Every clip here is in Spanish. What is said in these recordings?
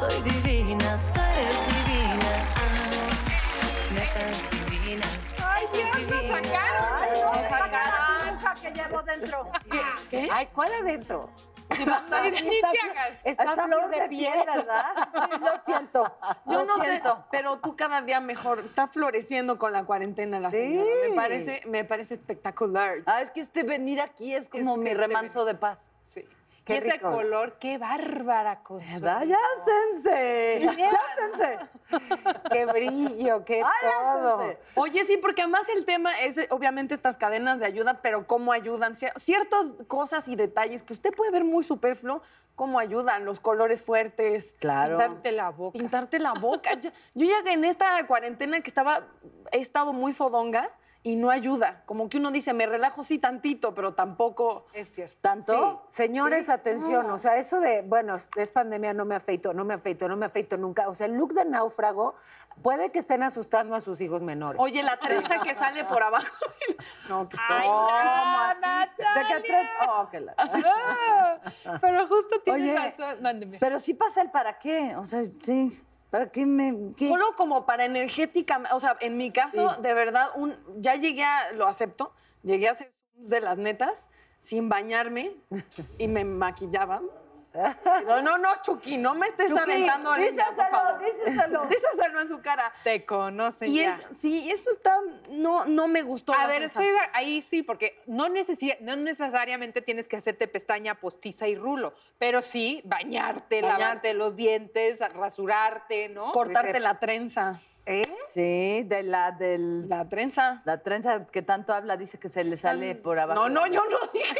soy divina, tú eres divina. Ah, netas divinas. Ay, sí, nos divinas. sacaron. Ay, Nos nos sacaron la que llevo dentro. ¿Qué? Ay, ¿cuál adentro? Está, flor de piel, ¿verdad? Sí, lo siento. Yo lo no siento. sé, pero tú cada día mejor. Está floreciendo con la cuarentena la Sí. señora. Me parece, me parece espectacular. Ah, es que este venir aquí es como Es mi este remanso de paz. Sí. Qué y ese rico. color, qué bárbara cosa. ¿Verdad? ¡Ya, sense! Qué brillo, qué ¡Ay, ya, todo. Oye, sí, porque además el tema es eh, obviamente estas cadenas de ayuda, pero cómo ayudan. Cier- Ciertas cosas y detalles que usted puede ver muy superfluo, cómo ayudan, los colores fuertes. Claro. Pintarte la boca. Pintarte la boca. Yo, yo ya en esta cuarentena que estaba, he estado muy fodonga y no ayuda. Como que uno dice, me relajo sí tantito, pero tampoco... Es cierto. ¿Tanto? Señores, atención, o sea, eso de, bueno, es, pandemia, no me afeito, no me afeito, no me afeito nunca. O sea, el look de náufrago puede que estén asustando a sus hijos menores. Oye, la trenza que sale por abajo. No, que está... Ay, ¿Cómo no? ¿De qué? Oh, que la- Ah, pero justo tienes Oye, razón. Mándeme. Pero sí pasa el para qué. O sea, sí. ¿Para qué me.? qué? Solo como para energética, o sea, en mi caso, de verdad, un, ya llegué a, lo acepto, llegué a hacer de las netas sin bañarme y me maquillaban. No, no, no, Chucky, no me estés Chucky, aventando por díselo, favor. díselo. Díselo en su cara. Te conocen Y ya. es, sí, eso está, no, no me gustó. A ver, estoy ahí sí, porque no, necesi- no necesariamente tienes que hacerte pestaña postiza y rulo, pero sí bañarte, Bañar. lavarte los dientes, rasurarte, ¿no? Cortarte la trenza. ¿Eh? Sí, de la del. La trenza. La trenza que tanto habla dice que se le sale por abajo. No, no, yo no dije.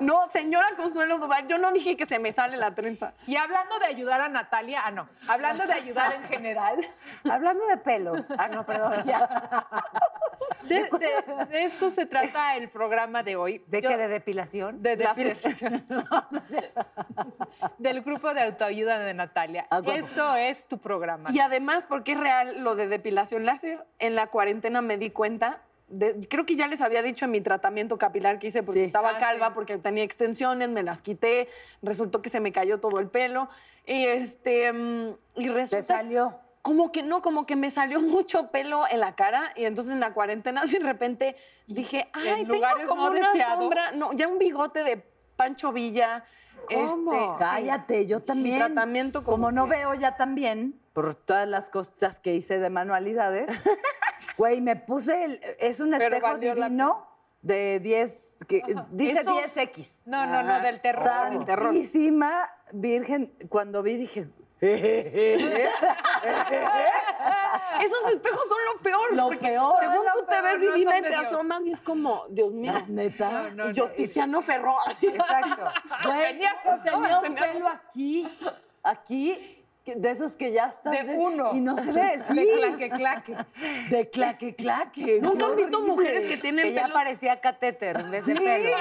No, no, señora Consuelo Duval, yo no dije que se me sale la trenza. Y hablando de ayudar a Natalia, ah, no, hablando de ayudar en general, Hablando de pelos. Ah, no, perdón. de, de- de esto se trata el programa de hoy. ¿De Yo- qué? ¿De depilación? De depilación. Del grupo de autoayuda de Natalia. Ah. Esto es tu programa. Y además, porque es real lo de depilación láser, en la cuarentena me di cuenta, de- creo que ya les había dicho en mi tratamiento capilar que hice porque Sí. estaba Ah, calva, sí. porque tenía extensiones, me las quité, resultó que se me cayó todo el pelo. Y este mm, y resulta Te salió. Como que no, como que me salió mucho pelo en la cara y entonces en la cuarentena de repente dije, en ay, tengo como no una deseados". sombra, no, ya un bigote de Pancho Villa. ¿Cómo? este, Cállate, yo también. tratamiento como como no que- veo ya también, por todas las cosas que hice de manualidades, güey, me puse, el- es un Pero espejo la divino de 10, que dice Esos- 10X. No, no, no, del terror. del terror. Virgen, cuando vi dije, Esos espejos son lo peor. Lo peor. Según Lo tú te ves no divina y te Dios. asomas y es como, Dios mío. neta. No, y yo, no, Tiziano Ferro. Exacto. Güey, Tenía pues, tenía un tenía- pelo aquí, aquí, de esos que ya están. De uno. Y no se ve, sí. De claque, claque. De claque, claque. ¿Nunca han visto mujeres que tienen Que ya parecía catéter en vez de pelo.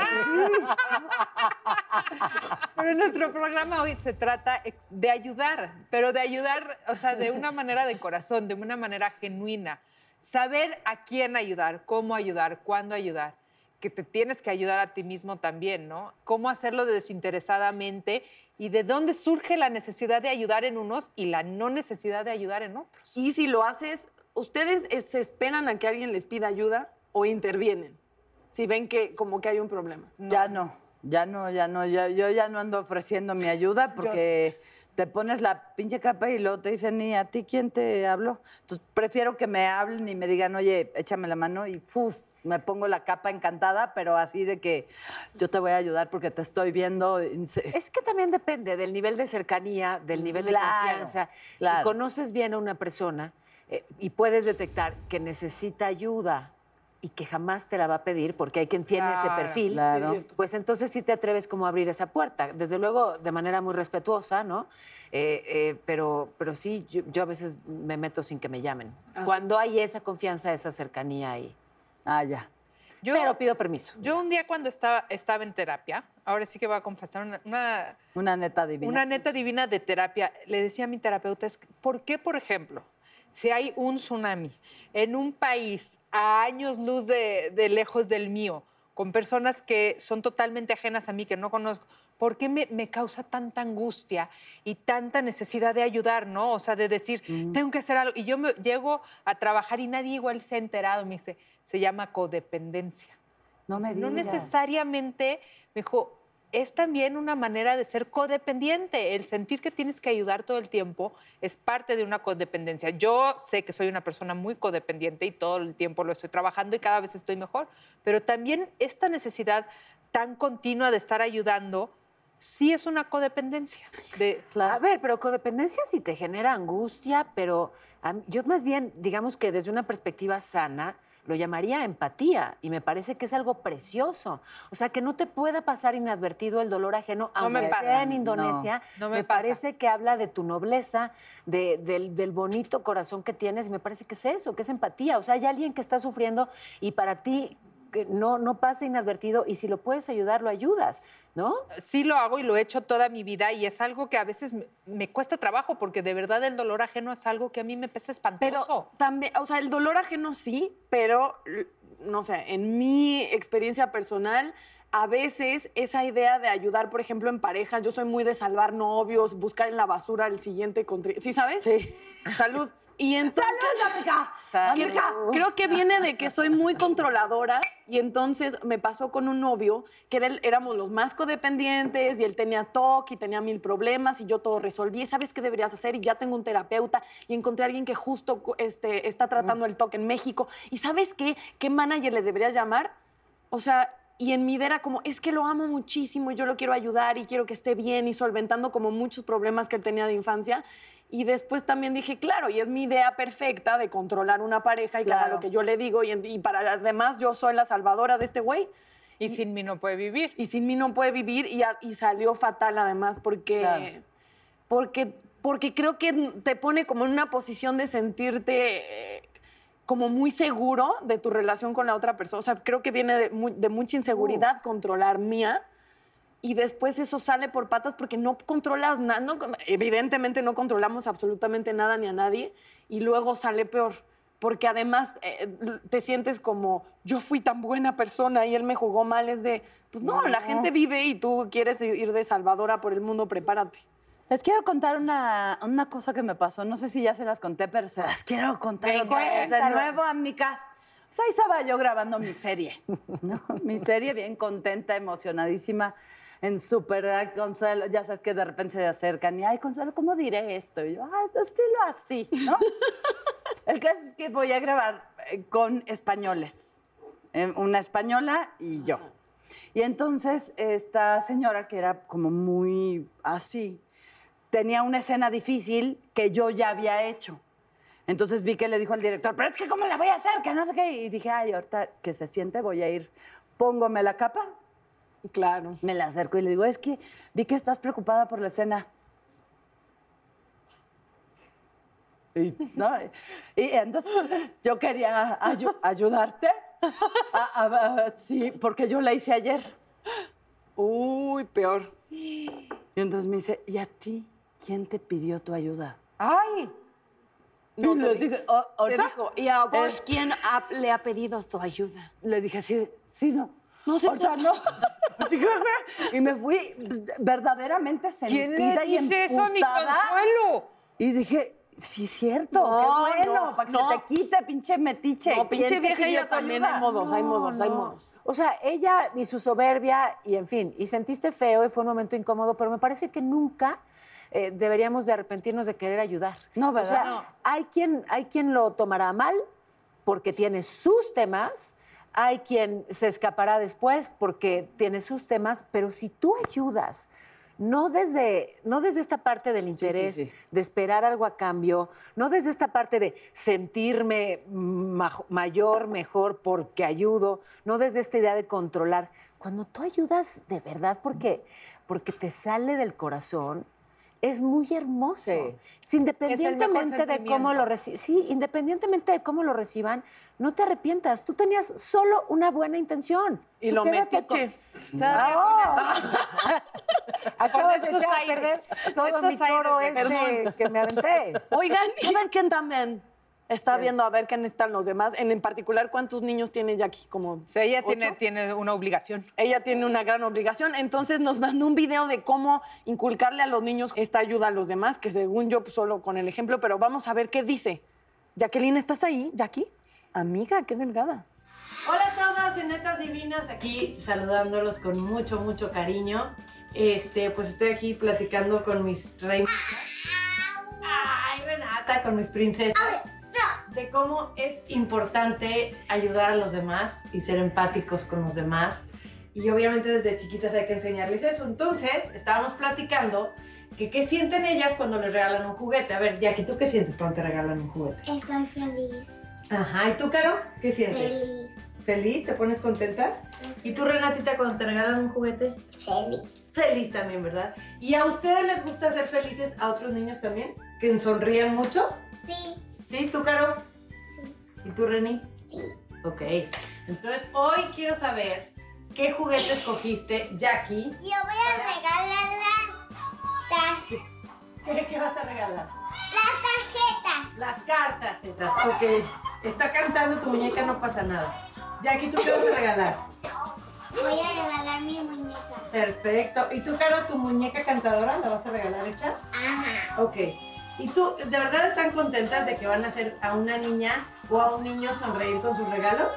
Pero nuestro programa hoy se trata de ayudar, pero de ayudar, o sea, de una manera de corazón, de una manera genuina. Saber a quién ayudar, cómo ayudar, cuándo ayudar. Que te tienes que ayudar a ti mismo también, ¿no? Cómo hacerlo desinteresadamente y de dónde surge la necesidad de ayudar en unos y la no necesidad de ayudar en otros. Y si lo haces, ¿ustedes eh, se esperan a que alguien les pida ayuda o intervienen? Si ven que como que hay un problema. Ya no, ya no, ya no, ya, yo ya no ando ofreciendo mi ayuda porque te pones la pinche capa y luego te dicen, ¿y a ti quién te habló? Entonces prefiero que me hablen y me digan, oye, échame la mano y ¡fuf! me pongo la capa encantada, pero así de que yo te voy a ayudar porque te estoy viendo. Es que también depende del nivel de cercanía, del nivel de Claro, confianza. Si conoces bien a una persona eh, y puedes detectar que necesita ayuda y que jamás te la va a pedir porque hay quien tiene ese perfil, claro. pues entonces sí te atreves como a abrir esa puerta. Desde luego, de manera muy respetuosa, ¿no? Eh, eh, pero, pero sí, yo, yo a veces me meto sin que me llamen. Cuando hay esa confianza, esa cercanía ahí. Ah, ya. Yo, pero pido permiso. yo un día cuando estaba, estaba en terapia, ahora sí que voy a confesar una- una Una neta divina. Una neta divina de terapia. Le decía a mi terapeuta, ¿por qué, por ejemplo, si hay un tsunami en un país a años luz de, de lejos del mío, con personas que son totalmente ajenas a mí, que no conozco, ¿por qué me, me causa tanta angustia y tanta necesidad de ayudar, no? O sea, de decir, tengo que hacer algo. Y yo me, llego a trabajar y nadie igual se ha enterado, me dice, se llama codependencia. No me No digas. necesariamente, me dijo, es también una manera de ser codependiente. El sentir que tienes que ayudar todo el tiempo es parte de una codependencia. Yo sé que soy una persona muy codependiente y todo el tiempo lo estoy trabajando y cada vez estoy mejor, pero también esta necesidad tan continua de estar ayudando sí es una codependencia. De, A ver, pero codependencia sí te genera angustia, pero yo más bien, digamos que desde una perspectiva sana, lo llamaría empatía y me parece que es algo precioso. O sea, que no te pueda pasar inadvertido el dolor ajeno, No me aunque pasa. sea en No, Indonesia. no me me pasa. parece que habla de tu nobleza, de- del, del bonito corazón que tienes y me parece que es eso, que es empatía. O sea, hay alguien que está sufriendo y para ti que no, no pasa inadvertido y si lo puedes ayudar, lo ayudas, ¿no? sí lo hago y lo he hecho toda mi vida y es algo que a veces me, me cuesta trabajo porque de verdad el dolor ajeno es algo que a mí me pesa espantoso. Pero también, o sea, el dolor ajeno sí, pero no sé, en mi experiencia personal, a veces esa idea de ayudar, por ejemplo, en pareja, yo soy muy de salvar novios, buscar en la basura el siguiente contri- ¿Sí sabes? Sí. Salud. Y entonces, Salud. Creo, creo que viene de que soy muy controladora y entonces me pasó con un novio que era el- éramos los más codependientes y él tenía TOC y tenía mil problemas y yo todo resolví. ¿Sabes qué deberías hacer? Y ya tengo un terapeuta y encontré a alguien que justo este, está tratando el TOC en México. ¿Y sabes qué? ¿Qué manager le deberías llamar? O sea, y en mi idea era como, es que lo amo muchísimo y yo lo quiero ayudar y quiero que esté bien y solventando como muchos problemas que él tenía de infancia. Y después también dije, claro, y es mi idea perfecta de controlar una pareja y Claro. lo que yo le digo. Y, y para además yo soy la salvadora de este güey. y sin mí no puede vivir. Y sin mí no puede vivir y, a- y salió fatal además porque, Claro. porque, porque creo que te pone como en una posición de sentirte eh, como muy seguro de tu relación con la otra persona. O sea, creo que viene de, mu- de mucha inseguridad controlar mía y después eso sale por patas porque no controlas nada. No, evidentemente no controlamos absolutamente nada ni a nadie y luego sale peor. Porque además eh, te sientes como, yo fui tan buena persona y él me jugó mal. Es de, pues no, la gente vive y tú quieres ir de salvadora por el mundo, prepárate. Les quiero contar una, una cosa que me pasó. No sé si ya se las conté, pero se las quiero contar otra vez de nuevo, amigas. Pues ahí estaba yo grabando mi serie, ¿no? Mi serie bien contenta, emocionadísima, en súper Consuelo. Ya sabes que de repente se acercan y, ay, Consuelo, ¿cómo diré esto? Y yo, ay, pues dilo así, ¿no? El caso es que voy a grabar eh, con españoles. eh, Una española y yo. Y entonces esta señora, que era como muy así, tenía una escena difícil que yo ya había hecho. Entonces vi que le dijo al director, pero es que ¿cómo la voy a hacer? Que no sé qué. Y dije, ay, ahorita que se siente voy a ir, póngome la capa, Claro. me la acerco y le digo, es que vi que estás preocupada por la escena. Y, ¿no? y entonces yo quería ayu- ayudarte. A- a- a- sí, porque yo la hice ayer. Uy, peor. Y entonces me dice, ¿y a ti quién te pidió tu ayuda? ¡Ay! No, Y le di- dije, dijo, ¿y a vos Es- quién ha- le ha pedido tu ayuda? Le dije, sí, sí, no. No sé. Ahorita no. y me fui verdaderamente ¿Quién sentida le y dice eso consuelo? Y dije, sí es cierto, No, qué bueno, no, para que no. se te quite, pinche metiche. No, pinche ¿Quién vieja, ella también ayuda? hay modos, hay modos, hay modos. O sea, ella y su soberbia, y en fin, y sentiste feo y fue un momento incómodo, pero me parece que nunca eh, deberíamos de arrepentirnos de querer ayudar. No, O ¿verdad? sea, No. hay, quien, hay quien lo tomará mal porque tiene sus temas, hay quien se escapará después porque tiene sus temas, pero si tú ayudas, no desde, no desde esta parte del interés, sí. de esperar algo a cambio, no desde esta parte de sentirme ma- mayor, mejor porque ayudo, no desde esta idea de controlar. Cuando tú ayudas de verdad porque, porque te sale del corazón, es muy hermoso. Sí. Independientemente de cómo lo reciban, sí, independientemente de cómo lo reciban, no te arrepientas. Tú tenías solo una buena intención. Y Tú lo metiche. con-. Acabas de echar a perder todo mi choro este que me aventé. Oigan, ¿saben quién también? Está viendo a ver qué necesitan los demás. En, en particular, ¿cuántos niños tiene Jackie? Como sea, ella tiene, tiene una obligación. Ella tiene una gran obligación. Entonces nos mandó un video de cómo inculcarle a los niños esta ayuda a los demás, que según yo, pues, solo con el ejemplo, pero vamos a ver qué dice. Jacqueline, ¿estás ahí, Jackie? Amiga, qué delgada. Hola a todas, netas divinas, aquí saludándolos con mucho, mucho cariño. Este, pues estoy aquí platicando con mis reinas. Ay, Renata, con mis princesas. De cómo es importante ayudar a los demás y ser empáticos con los demás. Y obviamente desde chiquitas hay que enseñarles eso. Entonces, estábamos platicando que qué sienten ellas cuando les regalan un juguete. A ver, Jackie, ¿tú qué sientes cuando te regalan un juguete? Estoy feliz. Ajá, ¿y tú, Caro? ¿Qué sientes? Feliz. ¿Feliz? ¿Te pones contenta? ¿Y tú, Renatita, cuando te regalan un juguete? Feliz. Feliz también, ¿verdad? ¿Y a ustedes les gusta hacer felices a otros niños también? ¿Que sonrían mucho? Sí. ¿Sí? ¿Tú, Caro? Sí. ¿Y tú, Reni? Sí. Ok. Entonces, hoy quiero saber qué juguete escogiste, Jackie. Yo voy a regalar las, tar- ¿Qué, qué vas a regalar? las tarjetas. Las cartas esas. Ok. Está cantando tu muñeca, no pasa nada. Jackie, ¿tú qué vas a regalar? Voy a regalar mi muñeca. Perfecto. ¿Y tú, Caro, tu muñeca cantadora, la vas a regalar esta? Ajá. Ok. ¿Y tú, de verdad están contentas de que van a hacer a una niña o a un niño sonreír con sus regalos?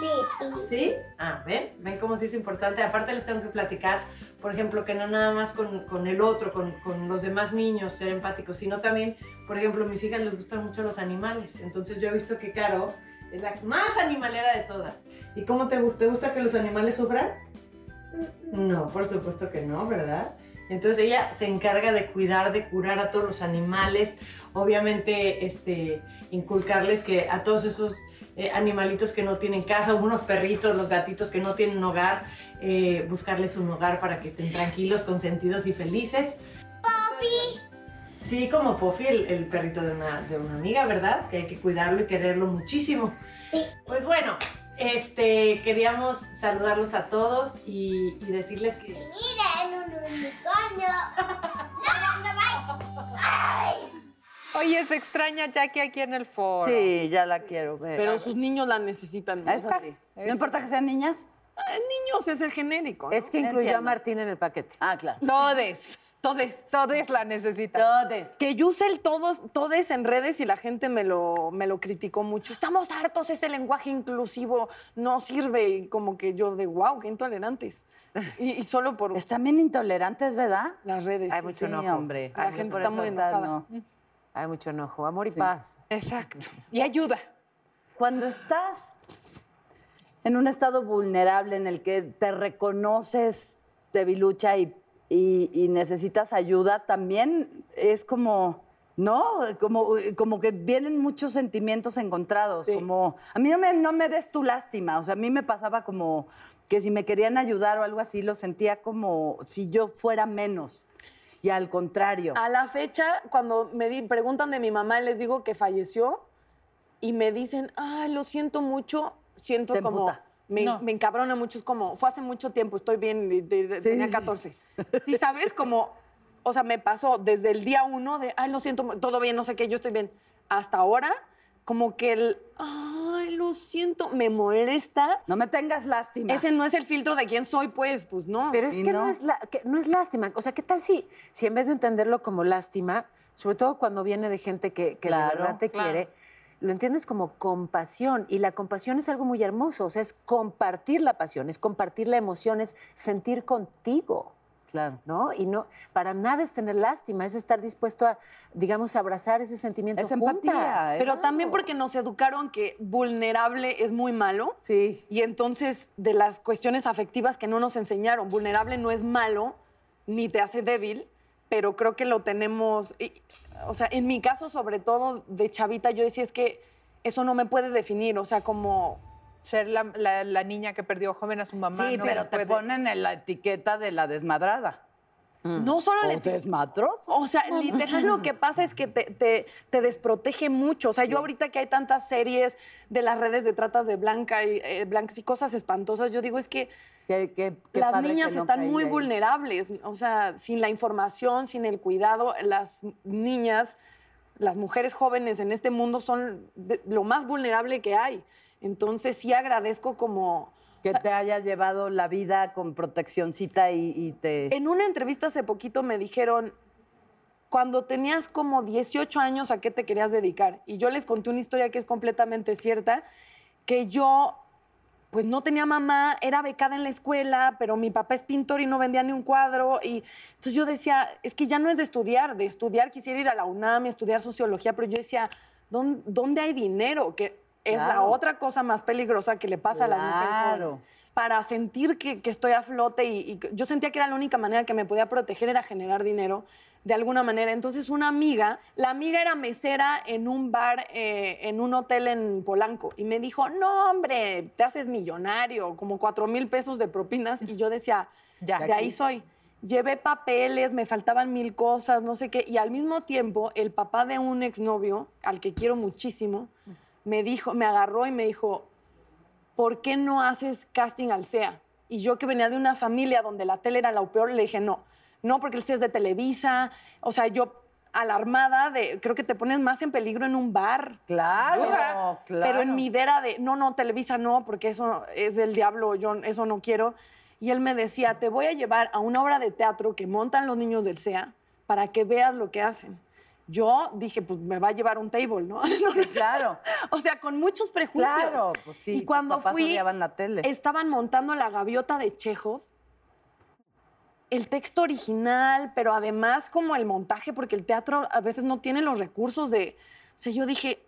Sí. ¿Sí? Ah, ¿ven? ¿Ven cómo sí es importante? Aparte les tengo que platicar, por ejemplo, que no nada más con, con el otro, con, con los demás niños, ser empáticos, sino también, por ejemplo, a mis hijas les gustan mucho los animales. Entonces yo he visto que Caro es la más animalera de todas. ¿Y cómo te gusta? ¿Te gusta que los animales sufran? No, por supuesto que no, ¿verdad? Entonces ella se encarga de cuidar, de curar a todos los animales, obviamente este, inculcarles que a todos esos eh, animalitos que no tienen casa, unos perritos, los gatitos que no tienen hogar, eh, buscarles un hogar para que estén tranquilos, consentidos y felices. ¡Poppy! Sí, como Puffy, el, el perrito de una, de una amiga, ¿verdad? Que hay que cuidarlo y quererlo muchísimo. Sí. Pues bueno, este, queríamos saludarlos a todos y, y decirles que... Miren, un unicornio. No, no, no, Ay. Oye, se extraña Jackie aquí en el foro. Sí, ya la quiero ver. Pero sus niños la necesitan. ¿no? Eso sí. No importa que sean niñas. Ah, niños es el genérico. ¿no? Es que incluyó a Entiendo. Martín en el paquete. Ah, claro. Todes. Todes. Todes la necesitan. Todes. Que yo use el todos, todes en redes y la gente me lo, me lo criticó mucho. Estamos hartos, ese lenguaje inclusivo no sirve. Y como que yo de wow, qué intolerantes. Y, y solo por Están bien intolerantes, ¿verdad? las redes. Hay sí, mucho sí. enojo. hombre. La Ay, gente está muy enojada. no. Hay mucho enojo. Amor y paz. Exacto. Y ayuda. Cuando estás en un estado vulnerable en el que te reconoces debilucha y, y- y necesitas ayuda, también es como, ¿no? Como, como que vienen muchos sentimientos encontrados. Sí. Como, a mí no me, no me des tu lástima. O sea, a mí me pasaba como que si me querían ayudar o algo así, lo sentía como si yo fuera menos. Y al contrario. A la fecha, cuando me di- preguntan de mi mamá, les digo que falleció y me dicen, ay, lo siento mucho, siento Te como... emputa. Me, No. me encabrona mucho, es como, fue hace mucho tiempo, estoy bien, de- de- Sí, tenía sí. 14. Sí, ¿sabes? Como, o sea, me pasó desde el día uno de, ay, lo siento, todo bien, no sé qué, yo estoy bien, hasta ahora, como que el, ay, lo siento, me molesta. No me tengas lástima. Ese no es el filtro de quién soy, pues, pues no. Pero es que no. no. es la- que no es lástima. O sea, ¿qué tal si, si en vez de entenderlo como lástima, sobre todo cuando viene de gente que, que Claro, de verdad te claro. quiere, lo entiendes como compasión? Y la compasión es algo muy hermoso. O sea, es compartir la pasión, es compartir la emoción, es sentir contigo. Claro. ¿No? Y no, para nada es tener lástima, es estar dispuesto a, digamos, abrazar ese sentimiento. Es empatía, juntas. Pero Eso. también porque nos educaron que vulnerable es muy malo. Sí. Y entonces, de las cuestiones afectivas que no nos enseñaron, vulnerable no es malo, ni te hace débil, pero creo que lo tenemos, y- o sea, en mi caso sobre todo de chavita, yo decía, es que eso no me puede definir, o sea, como... Ser la, la- la niña que perdió joven a su mamá. Sí, no pero te puede- ponen en la etiqueta de la desmadrada. No solo ¿O le... O sea, literal lo que pasa es que te, te- te desprotege mucho. O sea, yo ahorita que hay tantas series de las redes de tratas de blanca y, eh, blancas y cosas espantosas, yo digo, es que Qué- qué- qué las niñas que no están muy ahí. vulnerables, o sea, sin la información, sin el cuidado, las niñas las mujeres jóvenes en este mundo son de- lo más vulnerable que hay. Entonces sí agradezco como... Que te haya llevado la vida con proteccioncita y, y te... En una entrevista hace poquito me dijeron, cuando tenías como 18 años, ¿a qué te querías dedicar? Y yo les conté una historia que es completamente cierta, que yo pues no tenía mamá, era becada en la escuela, pero mi papá es pintor y no vendía ni un cuadro. Y entonces yo decía, es que ya no es de estudiar, de estudiar quisiera ir a la UNAM y estudiar sociología, pero yo decía, ¿dónde, dónde hay dinero? Que es la otra cosa más peligrosa que le pasa a las mujeres para sentir que, que estoy a flote y, yo sentía que era la única manera que me podía proteger era generar dinero de alguna manera. Entonces una amiga, la amiga era mesera en un bar, eh, en un hotel en Polanco y me dijo, no hombre, te haces millonario, como cuatro mil pesos de propinas y yo decía, Ya. de ahí soy. Llevé papeles, me faltaban mil cosas, no sé qué. Y al mismo tiempo, el papá de un exnovio, al que quiero muchísimo, me dijo, me agarró y me dijo, ¿por qué no haces casting al SEA? Y yo que venía de una familia donde la tele era lo peor, le dije, no, no, porque el SEA es de Televisa. O sea, yo alarmada de, creo que te pones más en peligro en un bar. Claro, duda. claro. Pero en mi idea era de, no, no, Televisa no, porque eso es del diablo, yo eso no quiero. Y él me decía, te voy a llevar a una obra de teatro que montan los niños del SEA para que veas lo que hacen. Yo dije, pues me va a llevar un table, ¿no? Claro. O sea, con muchos prejuicios. Claro, pues sí, Y cuando papás fui, la tele. estaban montando la gaviota de Chekhov. El texto original, pero además como el montaje, porque el teatro a veces no tiene los recursos de... O sea, yo dije,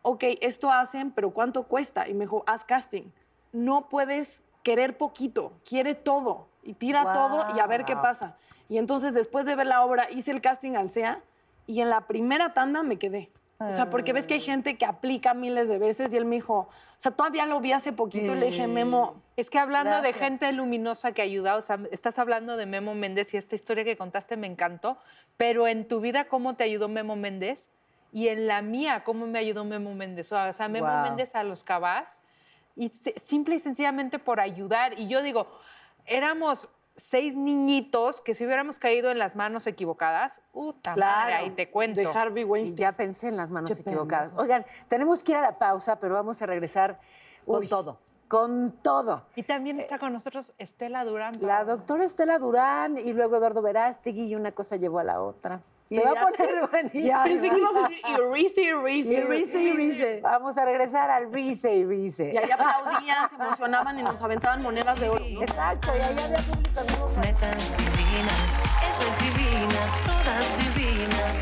ok, esto hacen, pero ¿cuánto cuesta? Y me dijo, haz casting. No puedes querer poquito, quiere todo. Y tira todo y a ver qué pasa. Y entonces después de ver la obra hice el casting al SEA y en la primera tanda me quedé. O sea, porque ves que hay gente que aplica miles de veces y él me dijo, o sea, todavía lo vi hace poquito y le dije, Memo, Es que hablando de Gracias. gente luminosa que ayuda, o sea, estás hablando de Memo Méndez y esta historia que contaste me encantó, pero en tu vida, ¿cómo te ayudó Memo Méndez? Y en la mía, ¿cómo me ayudó Memo Méndez? O sea, Memo Wow. Méndez a los cabás, y simple y sencillamente por ayudar. Y yo digo, éramos seis niñitos que si hubiéramos caído en las manos equivocadas, puta madre, Claro. ahí te cuento. de Harvey Y Weinstein. ya pensé en las manos Qué equivocadas. Oigan, tenemos que ir a la pausa, pero vamos a regresar Con uy, todo. Con todo. Y también está con nosotros Estela Durán. La doctora Estela Durán y luego Eduardo Verástegui y una cosa llevó a la otra. Se va a poner buenísimo. Pensé que ibas a decir, y Reese, y Reese. Y Rice y Rice. Vamos a regresar al Rice y Rice. Y ahí aplaudían, se emocionaban y nos aventaban monedas de oro. Exacto, y allá había público en vivo. Netas divinas, esa es divina, todas divinas,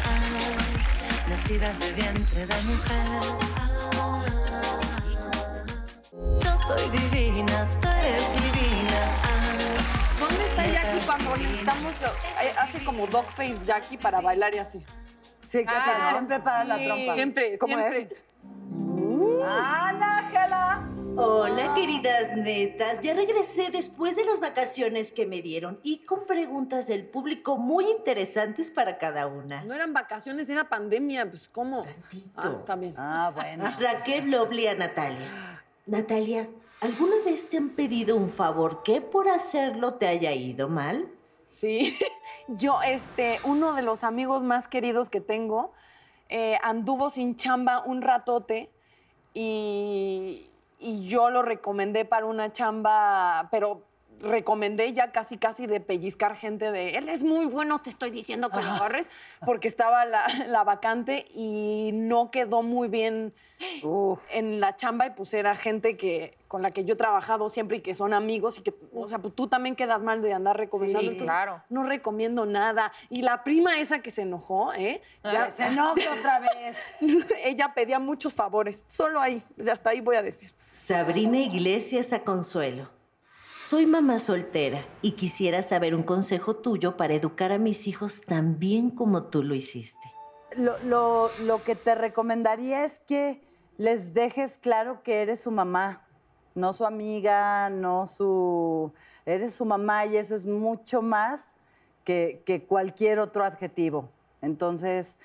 nacidas de vientre de mujer. Yo soy divina, tú eres divina. ¿Dónde está Jackie cuando necesitamos, eh, hace como dogface Jackie para bailar y así? Sí, que Ah, siempre para la trompa. Siempre, ¿Cómo es? siempre. ¡Ana, Ángela! Hola, queridas netas. Ya regresé después de las vacaciones que me dieron y con preguntas del público muy interesantes para cada una. No eran vacaciones, era pandemia, pues ¿cómo? Ah, está bien. Ah, bueno. Raquel Blobli a Natalia. Natalia, ¿alguna vez te han pedido un favor que por hacerlo te haya ido mal? Sí, yo, este, uno de los amigos más queridos que tengo eh, anduvo sin chamba un ratote y, y yo lo recomendé para una chamba, pero recomendé ya casi casi de pellizcar gente de él es muy bueno, te estoy diciendo que lo agarres, porque estaba la, la vacante y no quedó muy bien en la chamba y pues era gente que con la que yo he trabajado siempre y que son amigos y que, o sea, pues tú también quedas mal de andar recomendando. Sí, Entonces, claro. No recomiendo nada. Y la prima esa que se enojó, ¿eh? Ya- Se enoja otra vez. ella pedía muchos favores. Solo ahí, hasta ahí voy a decir. Sabrina Iglesias a Consuelo. Soy mamá soltera y quisiera saber un consejo tuyo para educar a mis hijos tan bien como tú lo hiciste. Lo, lo- lo que te recomendaría es que les dejes claro que eres su mamá, no su amiga, no su... Eres su mamá y eso es mucho más que, que cualquier otro adjetivo. Entonces,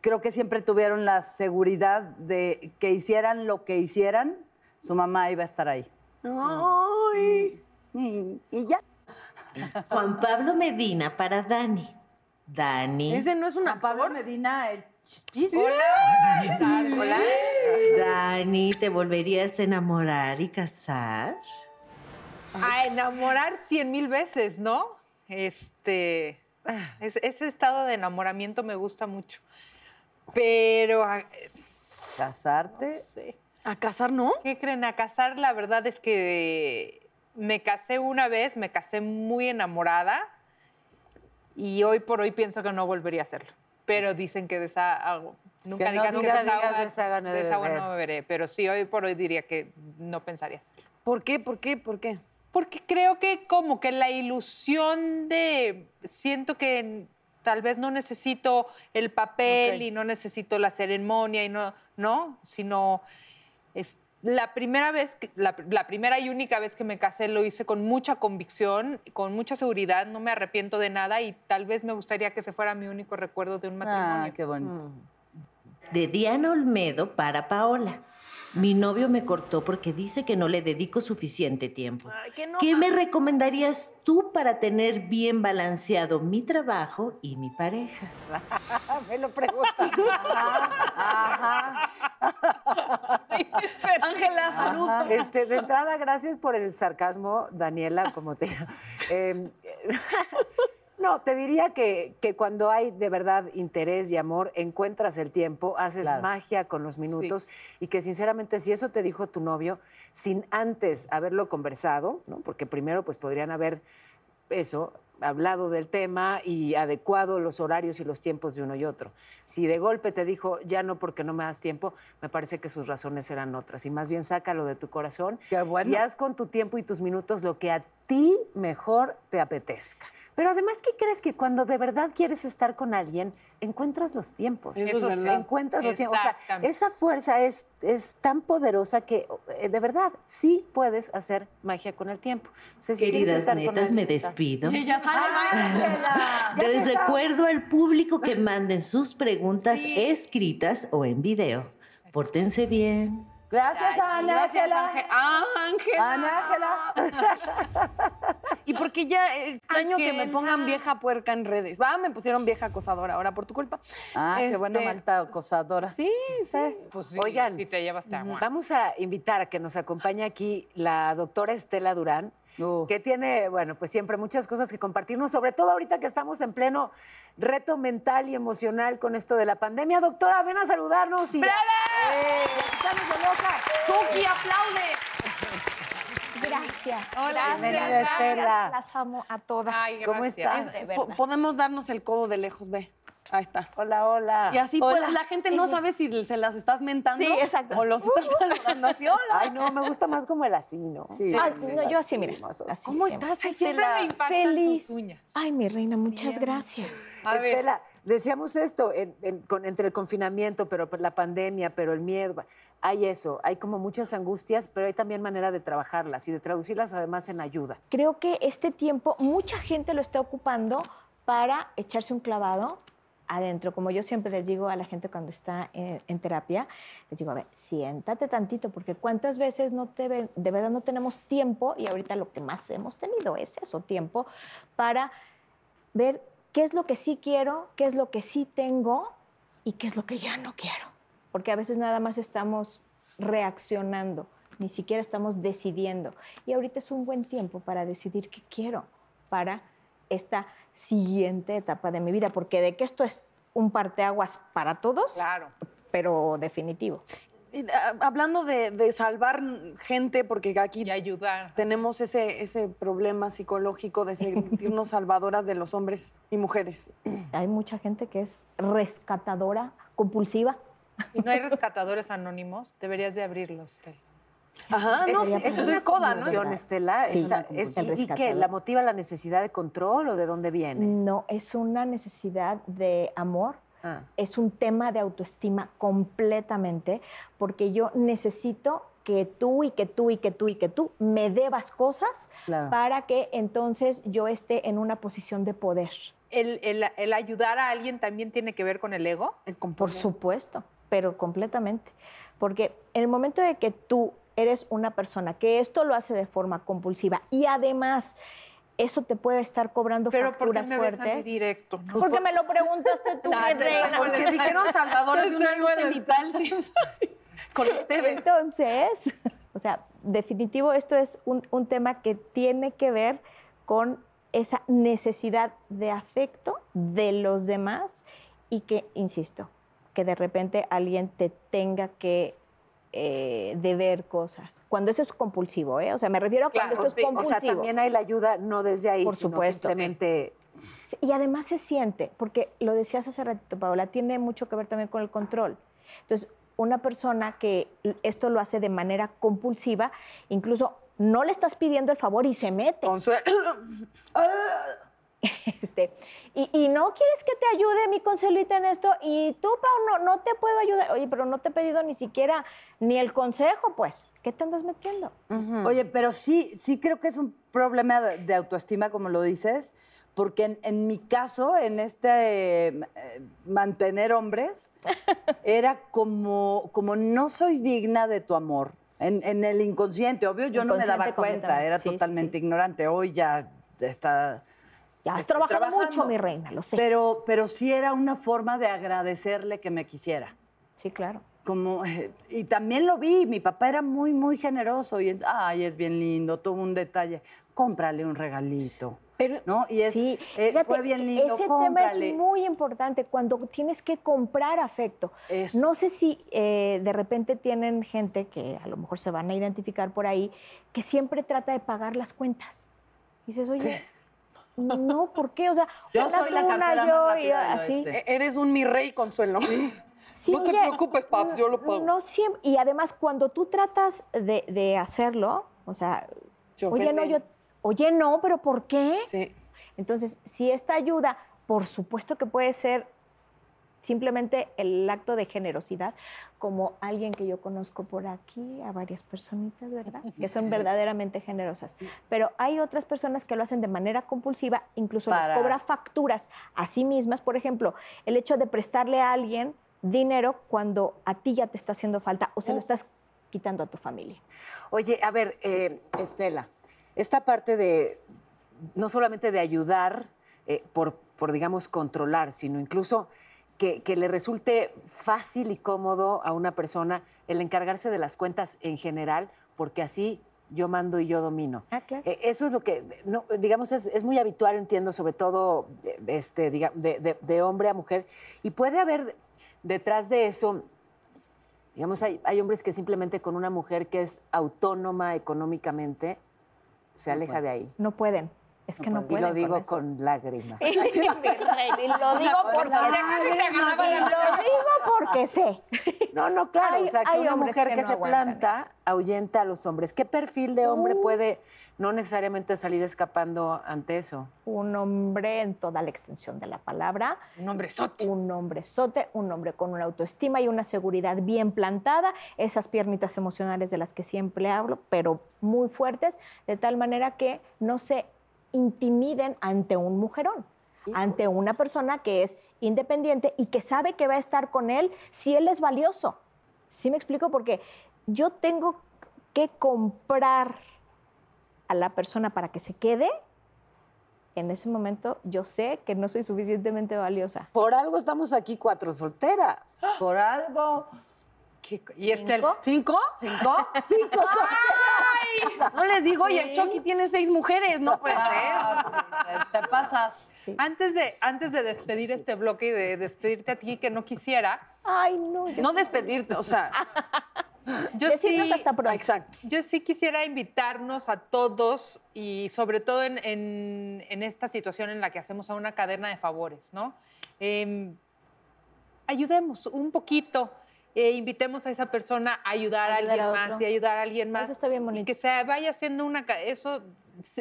creo que siempre tuvieron la seguridad de que hicieran lo que hicieran, su mamá iba a estar ahí. Ay. Y, y ya. Juan Pablo Medina para Dani. Dani. Ese no es una Pablo Medina, el Hola. Dani, ¿te volverías a enamorar y casar? A enamorar cien mil veces, ¿no? Este, es- ese estado de enamoramiento me gusta mucho. Pero, ¿Casarte? sí. ¿A casar no? ¿qué creen? A casar, la verdad es que me casé una vez, me casé muy enamorada y hoy por hoy pienso que no volvería a hacerlo. Pero dicen que de esa agua, nunca Que no digas digas- de esa digas agua, de esa agua no de debe esa agua no beberé. Pero sí, hoy por hoy diría que no pensaría hacerlo. ¿Por qué? ¿Por qué? ¿Por qué? Porque creo que como que la ilusión de, siento que tal vez no necesito el papel y no necesito la ceremonia y no, no, sino es la primera vez, que- la, la primera y única vez que me casé lo hice con mucha convicción, con mucha seguridad, no me arrepiento de nada y tal vez me gustaría que ese fuera mi único recuerdo de un matrimonio. Ah, qué bonito. De Diana Olmedo para Paola. Mi novio me cortó porque dice que no le dedico suficiente tiempo. ¿Qué me recomendarías tú para tener bien balanceado mi trabajo y mi pareja? Me lo preguntan. Ángela, salud. Este, de entrada, gracias por el sarcasmo, Daniela, como te Eh, No, te diría que, que cuando hay de verdad interés y amor, encuentras el tiempo, haces Claro. magia con los minutos y que sinceramente si eso te dijo tu novio, sin antes haberlo conversado, ¿no? porque primero pues podrían haber eso, hablado del tema y adecuado los horarios y los tiempos de uno y otro. Si de golpe te dijo, ya no porque no me das tiempo, me parece que sus razones eran otras. Y más bien sácalo de tu corazón Qué bueno. y haz con tu tiempo y tus minutos lo que a ti mejor te apetezca. Pero además, ¿qué crees? Que cuando de verdad quieres estar con alguien, encuentras los tiempos. Eso es verdad. Encuentras los tiempos. O sea, esa fuerza es, es tan poderosa que, eh, de verdad, sí puedes hacer magia con el tiempo. Entonces, si Queridas estar con netas, me despido. Ella sale, Les recuerdo al público que manden sus preguntas escritas o en video. Pórtense bien. Gracias, Ana Ángela. Ángela. Ana Ángela. Y porque ya extraño que me pongan vieja puerca en redes. Va, me pusieron vieja acosadora ahora por tu culpa. Ah, qué Este, buena malta acosadora. Sí, sí. Pues sí, Oigan, si te llevas te aguantas. Vamos a invitar a que nos acompañe aquí la doctora Estela Durán, Uh. que tiene, bueno, pues siempre muchas cosas que compartirnos, sobre todo ahorita que estamos en pleno reto mental y emocional con esto de la pandemia. Doctora, ven a saludarnos y... ¡Brava! ¡Eh! ¡Estamos de locas! Chucky, aplaude. Gracias. Hola, gracias. Estela. Las amo a todas. Ay, ¿Cómo gracias. estás? podemos darnos el codo de lejos, ve. Ahí está. Hola, hola. Y así pues la gente no sabe si se las estás mentando Sí, exacto. o los estás saludando así. Hola. Ay, no, me gusta más como el así, ¿no? Sí. Ah, no, yo así, mira. hermosos. Así, ¿Cómo siempre. estás, Ay, siempre Estela? me impactan Feliz. tus uñas. Ay, mi reina, muchas gracias. A ver. Estela, decíamos esto, en- en- con- entre el confinamiento, pero la pandemia, pero el miedo, hay eso, hay como muchas angustias, pero hay también manera de trabajarlas y de traducirlas además en ayuda. Creo que este tiempo mucha gente lo está ocupando para echarse un clavado adentro. Como yo siempre les digo a la gente cuando está en, en terapia, les digo, a ver, siéntate tantito, porque cuántas veces no te de verdad no tenemos tiempo, y ahorita lo que más hemos tenido es eso, tiempo, para ver qué es lo que sí quiero, qué es lo que sí tengo y qué es lo que ya no quiero. Porque a veces nada más estamos reaccionando, ni siquiera estamos decidiendo. Y ahorita es un buen tiempo para decidir qué quiero para esta siguiente etapa de mi vida, porque de que esto es un parteaguas para todos, Claro. pero definitivo. Y, ah, Hablando de, de salvar gente, porque aquí Y ayudar. tenemos ese, ese problema psicológico de sentirnos salvadoras de los hombres y mujeres. Hay mucha gente que es rescatadora, compulsiva. Y no hay rescatadores anónimos, deberías de abrirlos. Tel. Ajá, no, es una coda, ¿no? Estela, Sí, Esta- una es- compulsión. ¿y- El ¿y qué? ¿La motiva la necesidad de control o de dónde viene? No, es una necesidad de amor, Ah. es un tema de autoestima completamente, porque yo necesito que tú y que tú y que tú y que tú me debas cosas Claro. para que entonces yo esté en una posición de poder. El, el- el ayudar a alguien también tiene que ver con el ego. Por supuesto, pero completamente. Porque en el momento de que tú eres una persona que esto lo hace de forma compulsiva y además eso te puede estar cobrando Pero ¿por qué facturas me ves a mí fuertes. directo? Porque me lo preguntaste tú, mi reina. Porque dijeron salvadores de una luz cenital. Con ustedes. Entonces, o sea, definitivo, esto es un, un tema que tiene que ver con esa necesidad de afecto de los demás y que, insisto, que de repente alguien te tenga que eh, deber cosas. Cuando eso es compulsivo, ¿eh? O sea, me refiero a cuando Claro, esto sí, es o compulsivo. sea, también hay la ayuda no desde ahí, Por sino supuesto. simplemente Y además se siente, porque lo decías hace ratito, Paola, tiene mucho que ver también con el control. Entonces, una persona que esto lo hace de manera compulsiva, incluso no le estás pidiendo el favor y se mete. Consuelo. Este, y, y no quieres que te ayude mi consuelita en esto, y tú, Pau, no, no te puedo ayudar. Oye, pero no te he pedido ni siquiera ni el consejo, pues. ¿Qué te andas metiendo? Oye, pero sí, sí creo que es un problema de, de autoestima, como lo dices, porque en, en mi caso, en este eh, mantener hombres, era como, como no soy digna de tu amor. En, en el inconsciente, obvio, yo no me daba cuenta, era sí, totalmente sí. ignorante. Hoy ya está. Ya has estoy trabajado trabajando. mucho, mi reina, lo sé. Pero, pero sí era una forma de agradecerle que me quisiera. sí, claro. Como, eh, y también lo vi, mi papá era muy, muy generoso y, ay, es bien lindo, tuvo un detalle, cómprale un regalito. Pero, ¿no? Y es, sí, eh, fíjate, fue bien lindo, Ese cómprale. tema es muy importante cuando tienes que comprar afecto. Eso. No sé si eh, de repente tienen gente que a lo mejor se van a identificar por ahí, que siempre trata de pagar las cuentas. Y dices, oye, no, ¿por qué? O sea, Yo una soy la cartera más yo, así. E- Eres un mi rey, Consuelo. Sí, No te preocupes, paps, yo lo pago. No siempre. Y además, cuando tú tratas de, de hacerlo, o sea, Se oye, no, yo, oye, no, pero ¿por qué? Sí. Entonces, si esta ayuda, por supuesto que puede ser simplemente el acto de generosidad, como alguien que yo conozco por aquí, a varias personitas, ¿verdad? Que son verdaderamente generosas. Pero hay otras personas que lo hacen de manera compulsiva, incluso Para- les cobra facturas a sí mismas. Por ejemplo, el hecho de prestarle a alguien dinero cuando a ti ya te está haciendo falta o se lo estás quitando a tu familia. Oye, a ver, eh, Estela, esta parte de no solamente de ayudar eh, por, por, digamos, controlar, sino incluso que, que le resulte fácil y cómodo a una persona el encargarse de las cuentas en general, porque así yo mando y yo domino. Ah, claro. Eh, eso es lo que, no, digamos, es, es muy habitual, entiendo, sobre todo este, diga- de, de- de hombre a mujer. Y puede haber detrás de eso Digamos, hay, hay hombres que simplemente con una mujer que es autónoma económicamente se aleja de ahí. No pueden. Es que no, y pueden. lo digo con lágrimas. y lo digo porque y lo digo porque sé. No, no, claro. Hay- o sea, que hay una mujer que que, no se planta ahuyenta a los hombres. ¿Qué perfil de hombre Uh. puede no necesariamente salir escapando ante eso? Un hombre en toda la extensión de la palabra. Un hombre sote. Un hombre sote, un hombre con una autoestima y una seguridad bien plantada, esas piernitas emocionales de las que siempre hablo, pero muy fuertes, de tal manera que no se intimiden ante un mujerón, ante una persona que es independiente y que sabe que va a estar con él si él es valioso. ¿Sí me explico? Porque yo tengo que comprar a la persona para que se quede. En ese momento yo sé que no soy suficientemente valiosa. Por algo estamos aquí cuatro solteras. Por algo. Y Estel, ¿Cinco? ¿Cinco? Cinco solteras. No les digo, y el Chucky tiene seis mujeres, no puede ser. Ah, sí, te pasas. antes de, antes de despedir este bloque y de despedirte a ti, que no quisiera, Ay, no, yo No despedirte, o sea, yo Decirnos sí, hasta pronto. exacto. yo sí quisiera invitarnos a todos y sobre todo en, en- en esta situación en la que hacemos a una cadena de favores, ¿no? Em, ayudemos un poquito, eh, invitemos a esa persona a ayudar a Ayudar a alguien más y ayudar a alguien más. Eso está bien Y bonito. que se vaya haciendo una... Eso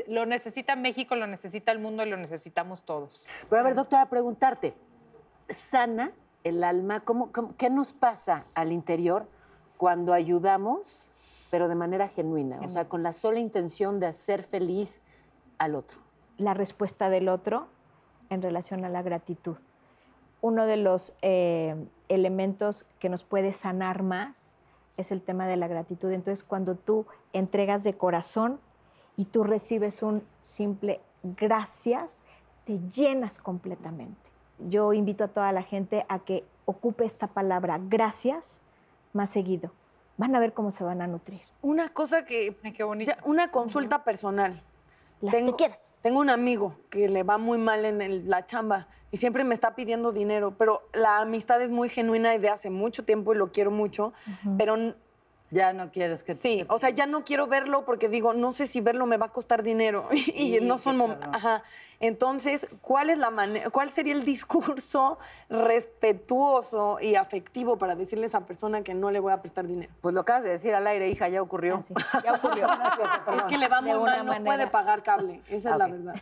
lo necesita México, lo necesita el mundo y lo necesitamos todos. Pero a ver, doctora, preguntarte, ¿sana el alma? ¿Cómo, cómo- qué nos pasa al interior cuando ayudamos, pero de manera genuina? O sea, con la sola intención de hacer feliz al otro. la respuesta del otro en relación a la gratitud. Uno de los eh, elementos que nos puede sanar más es el tema de la gratitud. Entonces, cuando tú entregas de corazón y tú recibes un simple gracias te llenas completamente. Yo invito a toda la gente a que ocupe esta palabra gracias más seguido. Van a ver cómo se van a nutrir. Una cosa que. Ay, qué bonito. ya, una consulta personal. Las que quieras. Tengo un amigo que le va muy mal en el- la chamba y siempre me está pidiendo dinero, pero la amistad es muy genuina y de hace mucho tiempo y lo quiero mucho, pero Ya no quieres que sí, o sea, ya no quiero verlo porque digo, no sé si verlo me va a costar dinero y no son mom- ajá. Entonces, ¿cuál es la manera cuál sería el discurso respetuoso y afectivo para decirle a esa persona que no le voy a prestar dinero? Pues lo acabas de decir al aire, hija, ya ocurrió. Así, ya ocurrió. Es que le va muy mal, no puede pagar cable. Esa es la Ok. verdad.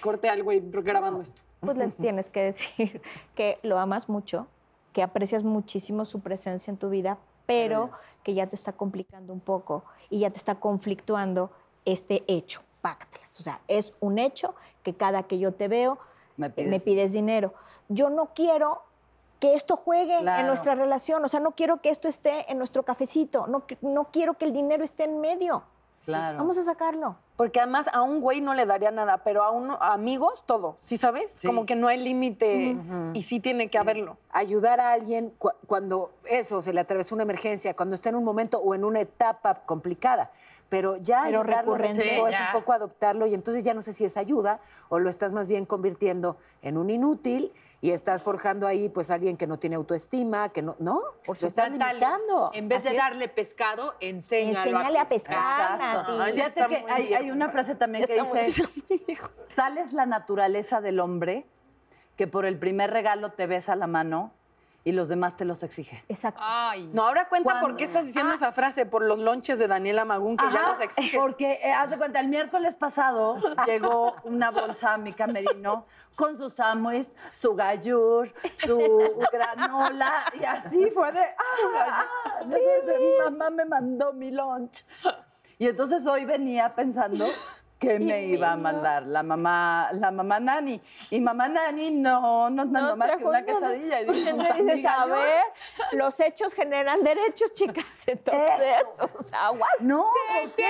Corte al güey grabando esto. pues les tienes que decir que lo amas mucho, que aprecias muchísimo su presencia en tu vida, pero que ya te está complicando un poco y ya te está conflictuando este hecho. Pácatelas. O sea, es un hecho que cada que yo te veo Me eh, pides. me pides dinero. Yo no quiero que esto juegue Claro. en nuestra relación, o sea, no quiero que esto esté en nuestro cafecito, no, no quiero que el dinero esté en medio. Claro. Vamos a sacarlo. Porque además a un güey no le daría nada, pero a, un, a amigos todo, ¿sí sabes? Como que no hay límite y sí tiene que haberlo. ayudar a alguien cu- cuando eso se le atravesó una emergencia, cuando está en un momento o en una etapa complicada. Pero ya Pero ayudarlo recurrente. Es un poco adoptarlo y entonces ya no sé si es ayuda o lo estás más bien convirtiendo en un inútil y estás forjando ahí pues alguien que no tiene autoestima, que no, ¿no? Por lo estás limitando. En vez Así de es. darle pescado, enséñalo Enséñale a pescar, Exacto. Nati. Fíjate que hay, hay una frase también que dice, tal es la naturaleza del hombre que por el primer regalo te besa la mano y los demás te los exige. Exacto. Ay. No, ahora cuenta ¿Cuándo? por qué estás diciendo esa frase, por los lonches de Daniela Magún, que ya Ajá, los exigen. porque eh, haz de cuenta, el miércoles pasado llegó una bolsa a mi camerino con sus sándwiches, su gallur, su granola, y así fue de, ah, ah, de- de- mi mamá me mandó mi lunch. Y entonces hoy venía pensando que me iba a mandar la mamá, la mamá Nani. Y mamá Nani no nos mandó más que una quesadilla. Y dijo, Entonces dices, "Amiga, a ver, los hechos generan derechos, chicas. Entonces, o sea, aguas. No, ¿por qué?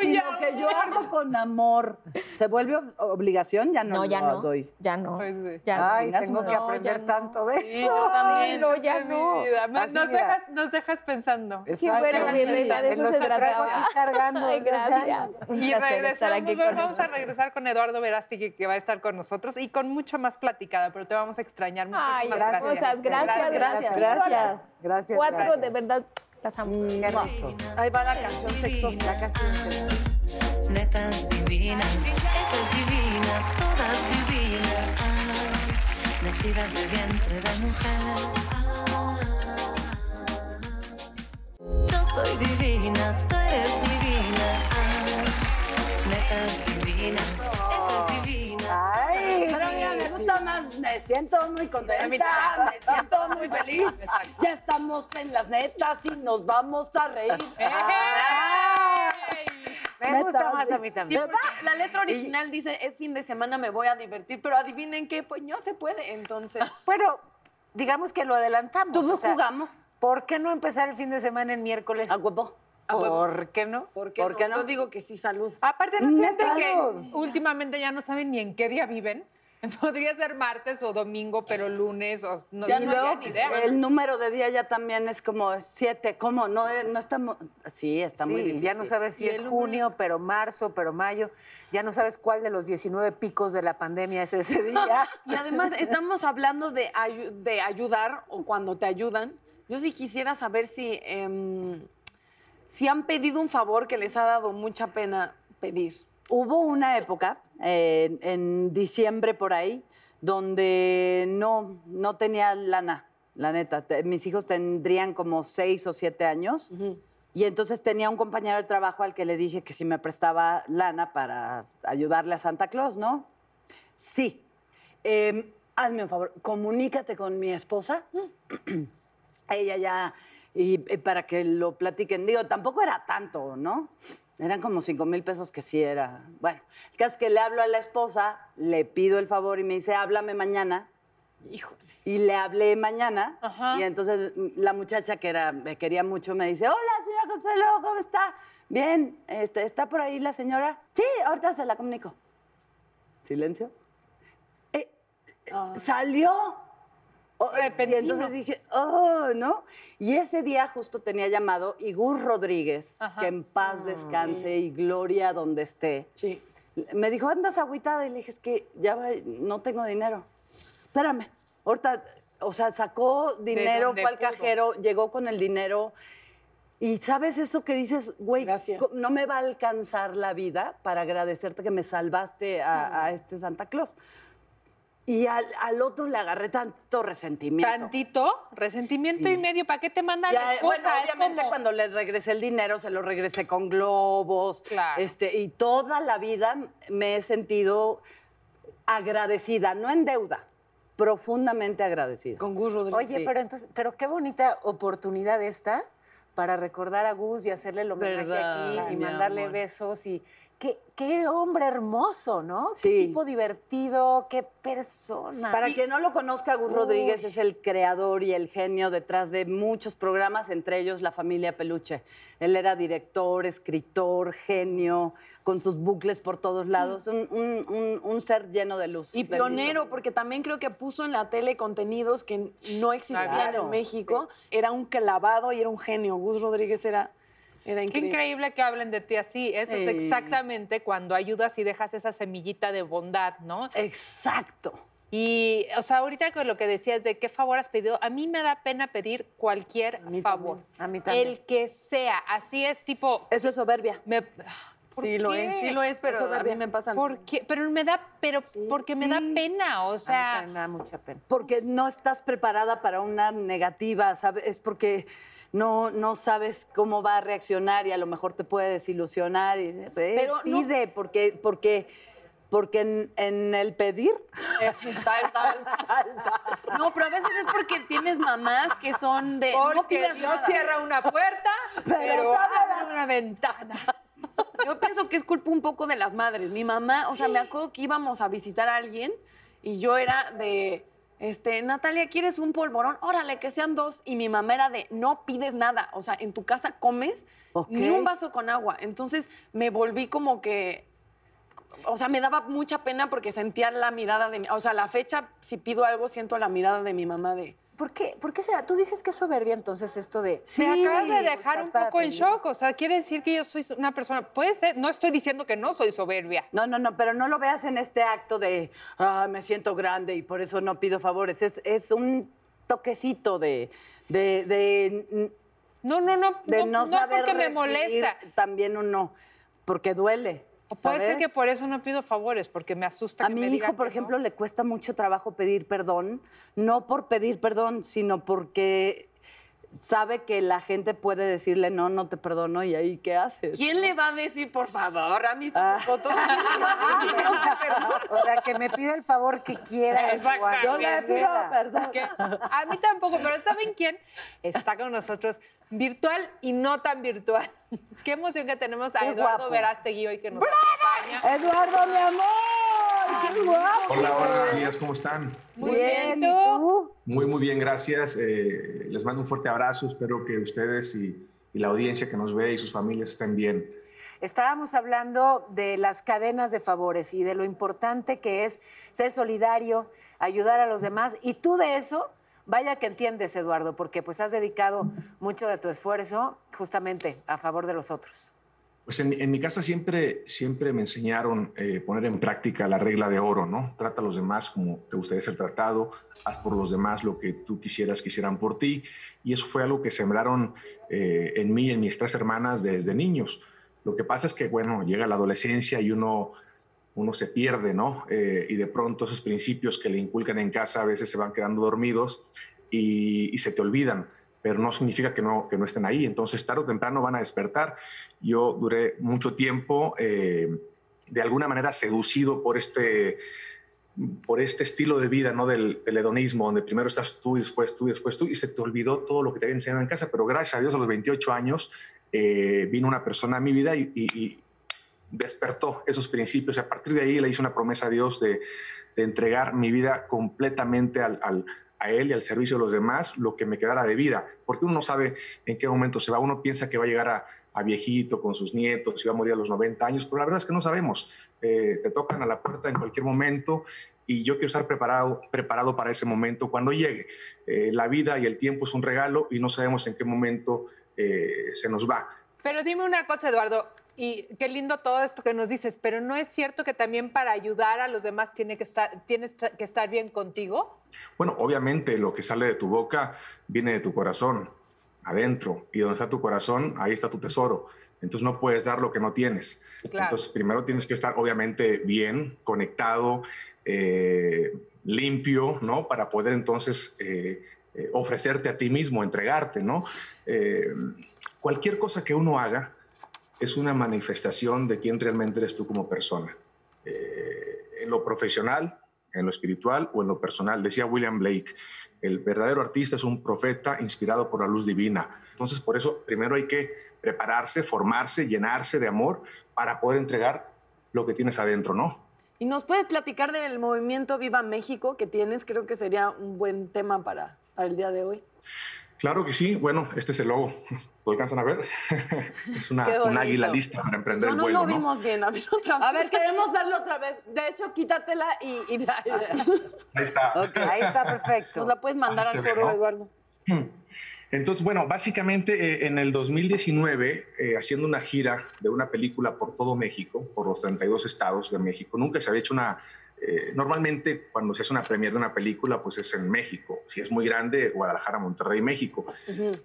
Sino que yo hago con amor. ¿Se vuelve ob- obligación? Ya no, No, ya lo no. doy. Ya no. Pues. Ya no. Ay, tengo no, que aprender no. tanto de eso. yo también. No, ya no. nos, dejas, nos dejas pensando. Exacto. bueno, reina, de eso se que traigo trataba. aquí cargando Ay, gracias. Un Y placer estar aquí bueno, con vamos a regresar con Eduardo Verástegui, que va a estar con nosotros y con mucho más platicada, pero te vamos a extrañar. Muchísimas Ay, gracias. hermosas, gracias, gracias. Gracias. Gracias. Cuatro, gracias. de verdad, las amo. Qué rico. Ahí va la canción sexosa. La canción sexosa. Netas divinas, esa es divina, todas divinas, nacidas de vientre de mujer. Yo soy divina, tú eres divina, netas divinas, esa es divina. Ay, Pero mira, me gusta más, me siento muy contenta, me siento muy feliz. Ya estamos en las netas y nos vamos a reír. me gusta más sí. a mí Sí, también. porque la letra original dice, es fin de semana, me voy a divertir, pero adivinen qué, pues no se puede, entonces. Bueno, digamos que lo adelantamos. Todos o sea, jugamos. ¿Por qué no empezar el fin de semana el miércoles? A huevo. ¿Por qué no? ¿Por qué, ¿Por no? qué no? Yo digo que sí, salud. Aparte, ¿no sienten Claro. que últimamente ya no saben ni en qué día viven? Podría ser martes o domingo, pero lunes o no, Ya no luego, había ni idea. el número de día ya también es como siete. ¿Cómo? No, eh, no estamos. Sí, está muy difícil. ya no sabes si es junio, pero marzo, pero mayo. Ya no sabes cuál de los 19 picos de la pandemia es ese día. Y además estamos hablando de, de ayudar o cuando te ayudan. Yo sí quisiera saber si, em, si han pedido un favor que les ha dado mucha pena pedir. Hubo una época, eh, en diciembre por ahí, donde no, no tenía lana, la neta. Mis hijos tendrían como seis o siete años. Y entonces tenía un compañero de trabajo al que le dije que si me prestaba lana para ayudarle a Santa Claus, ¿no? Sí. Em, hazme un favor, comunícate con mi esposa. Ella ya, y, y para que lo platiquen. Digo, tampoco era tanto, ¿no? Eran como cinco mil pesos que sí era. Bueno, el caso es que le hablo a la esposa, le pido el favor y me dice, háblame mañana. Híjole. Y le hablé mañana. Ajá. Y entonces la muchacha que era, me quería mucho me dice, hola, señora Consuelo, ¿cómo está? Bien, este, ¿está por ahí la señora? Sí, ahorita se la comunico. Silencio. Eh, Salió. Oh, y entonces dije, oh, ¿no? Y ese día justo tenía llamado Igur Rodríguez, que en paz descanse y gloria donde esté. Sí. Me dijo, andas agüitada. Y le dije, es que ya va- no tengo dinero. Espérame. Ahorita, o sea, sacó dinero, fue al cajero, llegó con el dinero. Y sabes eso que dices, güey, Gracias. no me va a alcanzar la vida para agradecerte que me salvaste a, a este Santa Claus. Y al, al otro le agarré tanto resentimiento. Tantito, resentimiento y medio. ¿Para qué te mandan Ya, las cosas? Obviamente como- cuando le regresé el dinero, se lo regresé con globos. Claro. Este, y toda la vida me he sentido agradecida, no en deuda, profundamente agradecida. Con Gus Rodríguez. Oye, Sí. pero entonces, pero qué bonita oportunidad esta para recordar a Gus y hacerle el homenaje Verdad, aquí y mi mandarle amor. besos y qué, qué hombre hermoso, ¿no? Qué tipo divertido, qué persona. Para quien no lo conozca, Gus Uy. Rodríguez es el creador y el genio detrás de muchos programas, entre ellos La Familia Peluche. Él era director, escritor, genio, con sus bucles por todos lados, un, un- un- un ser lleno de luz. Y de pionero, porque también creo que puso en la tele contenidos que no existían Claro. en México. Era un clavado y era un genio. Gus Rodríguez era, era Qué increíble. que hablen de ti así. Eso es exactamente cuando ayudas y dejas esa semillita de bondad, ¿no? Exacto. Y, o sea, ahorita con lo que decías de qué favor has pedido, a mí me da pena pedir cualquier favor. también, a mí también. El que sea. Así es, tipo. Eso es soberbia. me- ¿por Sí lo es, sí lo es, pero a mí me pasa. ¿Por qué? Pero me da, pero porque me da pena, o A mí sea. me da mucha pena. Porque no estás preparada para una negativa, ¿sabes? Es porque no, no sabes cómo va a reaccionar y a lo mejor te puede desilusionar. Y, eh, Pero no- pide, porque, porque, porque en, en el pedir... Está, está, está. No, pero a veces es porque tienes mamás que son de. no Porque nada. cierra una puerta, pero, abre una ventana. Yo pienso que es culpa un poco de las madres. Mi mamá, o sea, me acuerdo que íbamos a visitar a alguien y yo era de, este, Natalia, ¿quieres un polvorón? Órale, que sean dos. Y mi mamá era de, no pides nada. O sea, en tu casa comes ni un vaso con agua. Entonces me volví como que, o sea, me daba mucha pena porque sentía la mirada de mi, o sea, la fecha, si pido algo, siento la mirada de mi mamá de... ¿Por qué, ¿Por qué será? Tú dices que es soberbia entonces esto de... Me acabas de dejar un poco en shock. O sea, quiere decir que yo soy una persona. Puede ser, no estoy diciendo que no soy soberbia. No, no, no, pero no lo veas en este acto de, ah, me siento grande y por eso no pido favores. Es, es un toquecito de, de, de, No, no, no. de no, no, no saber porque me molesta. También uno, porque duele. Puede ser que por eso no pido favores, porque me asusta A que mi me hijo, digan por que no. ejemplo, le cuesta mucho trabajo pedir perdón, no por pedir perdón, sino porque sabe que la gente puede decirle no, no te perdono y ahí qué haces. ¿Quién le va a decir, por favor, a mis Ah. fotos? O sea, que me pida el favor que quiera. Yo le pido perdón. A mí tampoco, pero ¿saben quién? Está con nosotros virtual y no tan virtual. Qué emoción que tenemos a Qué Eduardo guapo. Verástegui hoy que nos acompaña. Eduardo, mi amor, qué guapo. Hola, hola, buenos días, ¿cómo están? Muy bien, bien, ¿y ¿tú? tú? Muy, muy bien, gracias. Eh, les mando un fuerte abrazo, espero que ustedes y, y la audiencia que nos ve y sus familias estén bien. Estábamos hablando de las cadenas de favores y de lo importante que es ser solidario, ayudar a los demás. Y tú de eso, vaya que entiendes, Eduardo, porque pues has dedicado mucho de tu esfuerzo justamente a favor de los otros. Pues en, mi- casa siempre, siempre me enseñaron eh, poner en práctica la regla de oro, ¿no? Trata a los demás como te gustaría ser tratado, haz por los demás lo que tú quisieras que hicieran por ti. Y eso fue algo que sembraron eh, en mí y en mis tres hermanas desde niños. Lo que pasa es que, bueno, llega la adolescencia y uno, uno se pierde, ¿no? Eh, y de pronto esos principios que le inculcan en casa a veces se van quedando dormidos y, se te olvidan pero no significa que no, que no estén ahí. Entonces, tarde o temprano van a despertar. Yo duré mucho tiempo, eh, de alguna manera, seducido por este, por este estilo de vida ¿no? del, del hedonismo, donde primero estás tú y después tú y después tú, y se te olvidó todo lo que te había enseñado en casa. Pero gracias a Dios, a los 28 años, eh, vino una persona a mi vida y despertó esos principios. Y a partir de ahí le hice una promesa a Dios de, entregar mi vida completamente a él y al servicio de los demás lo que me quedara de vida, porque uno no sabe en qué momento se va, uno piensa que va a llegar a, a viejito con sus nietos, y va a morir a los 90 años, pero la verdad es que no sabemos, Eh, te tocan a la puerta en cualquier momento y yo quiero estar preparado, preparado para ese momento cuando llegue. Eh, la vida y el tiempo es un regalo y no sabemos en qué momento eh, se nos va. Pero dime una cosa, Eduardo, y qué lindo todo esto que nos dices, pero ¿no es cierto que también para ayudar a los demás tiene que estar, tienes que estar bien contigo? Bueno, obviamente lo que sale de tu boca viene de tu corazón, adentro, y donde está tu corazón, ahí está tu tesoro. Entonces no puedes dar lo que no tienes. Claro. Entonces primero tienes que estar obviamente bien, conectado, eh, limpio, ¿no? Para poder entonces eh, eh, ofrecerte a ti mismo, entregarte, ¿no? Cualquier cosa que uno haga es una manifestación de quién realmente eres tú como persona. Eh, en lo profesional, en lo espiritual o en lo personal. Decía William Blake, el verdadero artista es un profeta inspirado por la luz divina. Entonces, por eso, primero hay que prepararse, formarse, llenarse de amor para poder entregar lo que tienes adentro, ¿no? ¿Y nos puedes platicar del movimiento Viva México que tienes? Creo que sería un buen tema para, para el día de hoy. Claro que sí. Bueno, este es el logo. ¿Lo alcanzan a ver? es una, un águila lista para emprender No, el no vuelo, lo ¿no? vimos bien. A otra A ver, queremos verlo otra vez. De hecho, quítatela y... y- Ahí está. Ahí está perfecto. Nos la puedes mandar Ah, al foro, ¿no? Eduardo. Entonces, bueno, básicamente eh, en el 2019, eh, haciendo una gira de una película por todo México, por los 32 estados de México, nunca se había hecho una... eh, normalmente cuando se hace una premiere de una película, pues es en México. Si es muy grande, Guadalajara, Monterrey, México.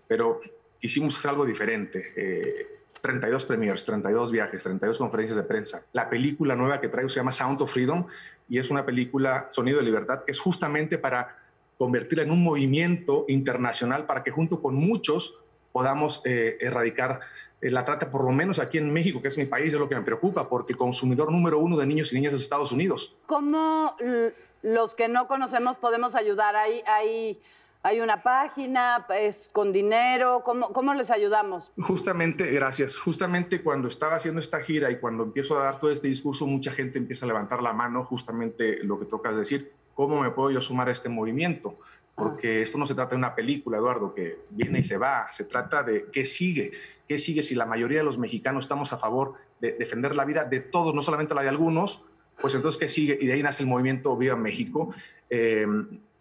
Pero hacer algo diferente. Eh, 32 premiers, 32 viajes, 32 conferencias de prensa. La película nueva que traigo se llama Sound of Freedom y es una película Sonido de Libertad que es justamente para convertirla en un movimiento internacional para que junto con muchos podamos eh, erradicar eh, la trata, por lo menos aquí en México, que es mi país, es lo que me preocupa, porque el consumidor número uno de niños y niñas es Estados Unidos. ¿Cómo los que no conocemos podemos ayudar? ¿Hay, hay, hay una página? ¿Es con dinero? ¿Cómo, cómo les ayudamos? Justamente, gracias. Justamente cuando estaba haciendo esta gira y cuando empiezo a dar todo este discurso, mucha gente empieza a levantar la mano, justamente lo que tocas decir, ¿cómo me puedo yo sumar a este movimiento? Porque esto no se trata de una película, Eduardo, que viene y se va, se trata de qué sigue, qué sigue si la mayoría de los mexicanos estamos a favor de defender la vida de todos, no solamente la de algunos, pues entonces qué sigue y de ahí nace el movimiento Viva México. Eh,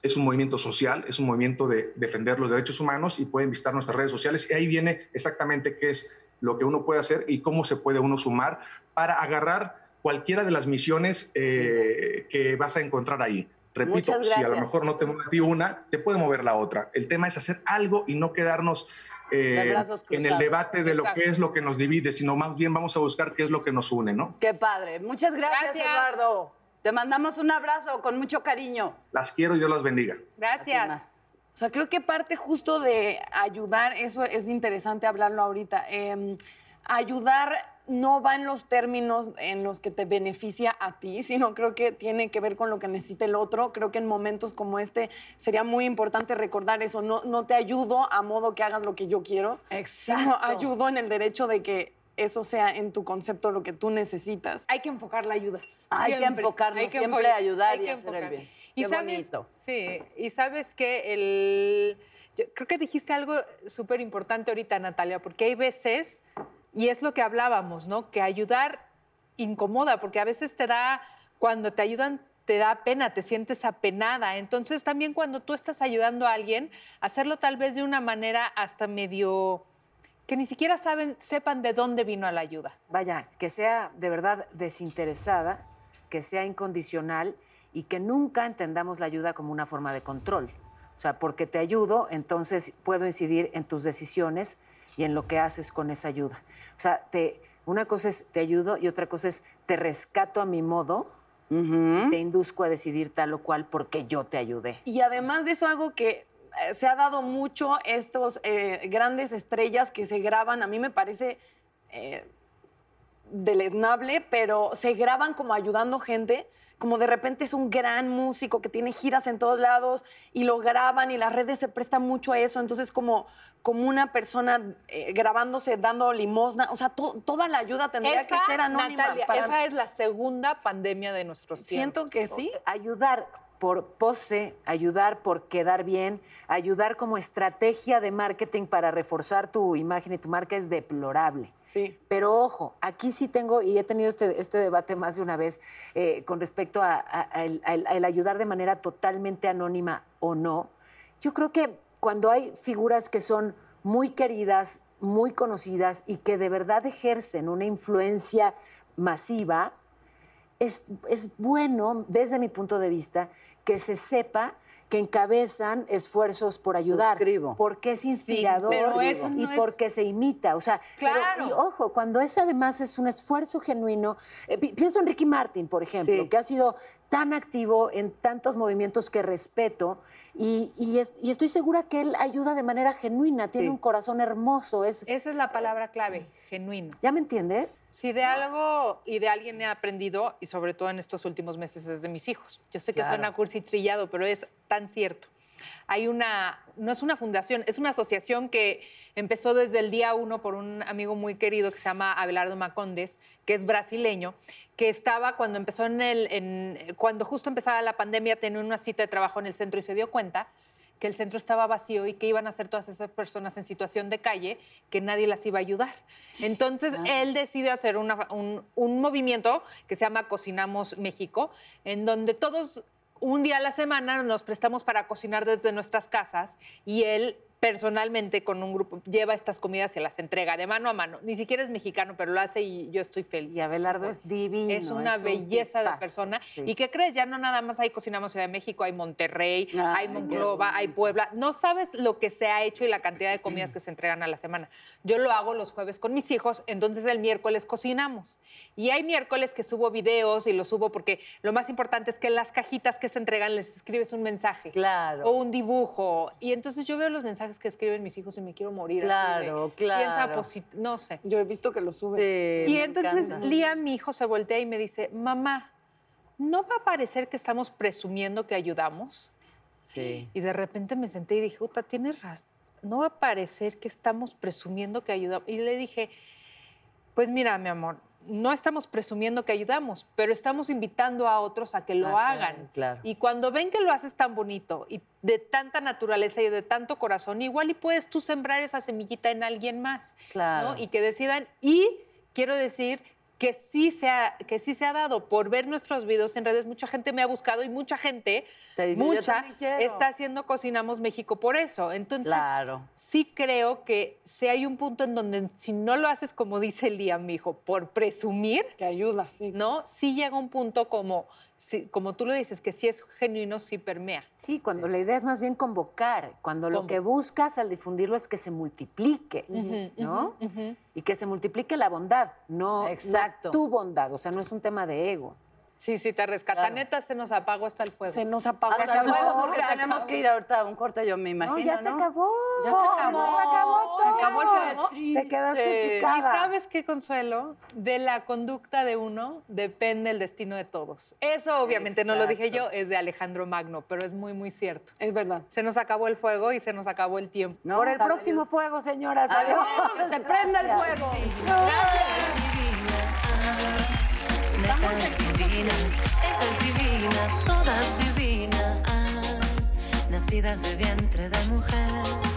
es un movimiento social, es un movimiento de defender los derechos humanos y pueden visitar nuestras redes sociales y ahí viene exactamente qué es lo que uno puede hacer y cómo se puede uno sumar para agarrar cualquiera de las misiones eh, que vas a encontrar ahí. Repito, si a lo mejor no te mueve a ti una, te puede mover la otra. El tema es hacer algo y no quedarnos eh, en el debate de lo que es lo que nos divide, sino más bien vamos a buscar qué es lo que nos une, ¿no? Qué padre. Muchas gracias, Gracias. Eduardo. Te mandamos un abrazo con mucho cariño. Las quiero y Dios las bendiga. Gracias. O sea, creo que parte justo de ayudar, eso es interesante hablarlo ahorita. eh, ayudar no va en los términos en los que te beneficia a ti, sino creo que tiene que ver con lo que necesita el otro. Creo que en momentos como este sería muy importante recordar eso. No, no te ayudo a modo que hagas lo que yo quiero, sino Exacto. ayudo en el derecho de que eso sea en tu concepto lo que tú necesitas. Hay que enfocar la ayuda. Hay que enfocarnos, siempre enfo- ayudar hay y que hacer el enfocar. bien. Y Qué sabes, bonito. Sí, y sabes que el... yo creo que dijiste algo súper importante ahorita, Natalia, porque hay veces, y es lo que hablábamos, ¿no? Que ayudar incomoda, porque a veces te da, cuando te ayudan, te da pena, te sientes apenada. Entonces también cuando tú estás ayudando a alguien, hacerlo tal vez de una manera hasta medio que ni siquiera saben, sepan de dónde vino la ayuda. Vaya, que sea de verdad desinteresada, que sea incondicional y que nunca entendamos la ayuda como una forma de control. O sea, porque te ayudo, entonces puedo incidir en tus decisiones y en lo que haces con esa ayuda. O sea, te, una cosa es te ayudo y otra cosa es te rescato a mi modo, te induzco a decidir tal o cual porque yo te ayudé. Y además de eso, algo que se ha dado mucho, estos eh, grandes estrellas que se graban, a mí me parece eh, deleznable, pero se graban como ayudando gente, como de repente es un gran músico que tiene giras en todos lados y lo graban y las redes se prestan mucho a eso, entonces como, como una persona eh, grabándose, dando limosna, o sea, to- toda la ayuda tendría que ser anónima. Natalia, para- esa es la segunda pandemia de nuestros tiempos. Siento que sí. Ayudar por pose, ayudar por quedar bien, ayudar como estrategia de marketing para reforzar tu imagen y tu marca es deplorable. Sí. Pero ojo, aquí sí tengo, y he tenido este, este debate más de una vez eh, con respecto a, a- a el- ayudar de manera totalmente anónima o no. Yo creo que cuando hay figuras que son muy queridas, muy conocidas y que de verdad ejercen una influencia masiva, es, es bueno, desde mi punto de vista, que se sepa que encabezan esfuerzos por ayudar. Suscribo. Porque es inspirador pero eso y es- porque se imita. O sea, pero- Claro. y ojo, cuando es además es un esfuerzo genuino. eh, pi- pienso en Ricky Martin, por ejemplo, Sí. que ha sido tan activo en tantos movimientos que respeto y, y es- y estoy segura que él ayuda de manera genuina, tiene Sí. un corazón hermoso. Es, Esa es la palabra clave, genuino. ¿Ya me entiende? Si de algo y de alguien he aprendido, y sobre todo en estos últimos meses, es de mis hijos. Yo sé que Claro. suena cursi y trillado, pero es tan cierto. Hay una, no es una fundación, es una asociación que empezó desde el día uno por un amigo muy querido que se llama Abelardo Macondes, que es brasileño, que estaba cuando empezó en el, en- cuando justo empezaba la pandemia, tenía una cita de trabajo en el centro y se dio cuenta que el centro estaba vacío y que iban a hacer todas esas personas en situación de calle, que nadie las iba a ayudar. Entonces, él decidió hacer una- un, un movimiento que se llama Cocinamos México, en donde todos un día a la semana nos prestamos para cocinar desde nuestras casas y él personalmente con un grupo lleva estas comidas y se las entrega de mano a mano. Ni siquiera es mexicano, pero lo hace y yo estoy feliz. Y Abelardo es divino. Es una un belleza de persona. sí. ¿Y qué crees? Ya no nada más hay Cocinamos Ciudad de México, hay Monterrey, Ay, hay Monclova, hay Puebla. No sabes lo que se ha hecho y la cantidad de comidas que se entregan a la semana. Yo lo hago los jueves con mis hijos, entonces el miércoles cocinamos. Y hay miércoles que subo videos y los subo porque lo más importante es que en las cajitas que se entregan les escribes un mensaje. Claro. O un dibujo. Y entonces yo veo los mensajes que escriben mis hijos y me quiero morir. así de, Claro, Piensa claro. posit- no sé. Yo he visto que lo sube. Sí, Y entonces encanta. Lía, mi hijo, se voltea y me dice, mamá, ¿no va a parecer que estamos presumiendo que ayudamos? Sí. Y de repente me senté y dije, Uta, tienes razón, no va a parecer que estamos presumiendo que ayudamos. Y le dije, pues mira, mi amor, no estamos presumiendo que ayudamos, pero estamos invitando a otros a que lo Ah, hagan. claro, claro. Y cuando ven que lo haces tan bonito y de tanta naturaleza y de tanto corazón, igual y puedes tú sembrar esa semillita en alguien más. Claro. ¿no? Y que decidan. Y quiero decir que sí, se ha, que sí se ha dado. Por ver nuestros videos en redes, mucha gente me ha buscado y mucha gente, Te dice, "Yo mucha, también quiero". está haciendo Cocinamos México por eso. Entonces, Claro. sí creo que si hay un punto en donde si no lo haces como dice el día, mi hijo, por presumir, Que ayuda, sí. ¿no? Sí llega un punto como, como tú lo dices, que si es genuino, sí permea. Sí, cuando la idea es más bien convocar, cuando lo que buscas al difundirlo es que se multiplique, ¿no? Y que se multiplique la bondad, no, no Exacto. tu bondad, o sea, no es un tema de ego. Sí, sí, te rescata. Claro. Neta, se nos apagó hasta el fuego. Se nos apagó. Hasta No, luego, porque se tenemos acabó. que ir ahorita a un corte, yo me imagino, no, ya se ¿no? acabó. Ya se acabó. Se acabó todo. Se acabó el fuego. Te quedaste ¿Y picada. sabes qué, Consuelo? De la conducta de uno depende el destino de todos. Eso obviamente no lo dije yo, es de Alejandro Magno, pero es muy, muy cierto. Es verdad. Se nos acabó el fuego y se nos acabó el tiempo. No, Por el próximo fuego, señoras. Adiós, Adiós. que se prenda el Gracias. Divinas, esa es divina, todas divinas, nacidas de vientre de mujer.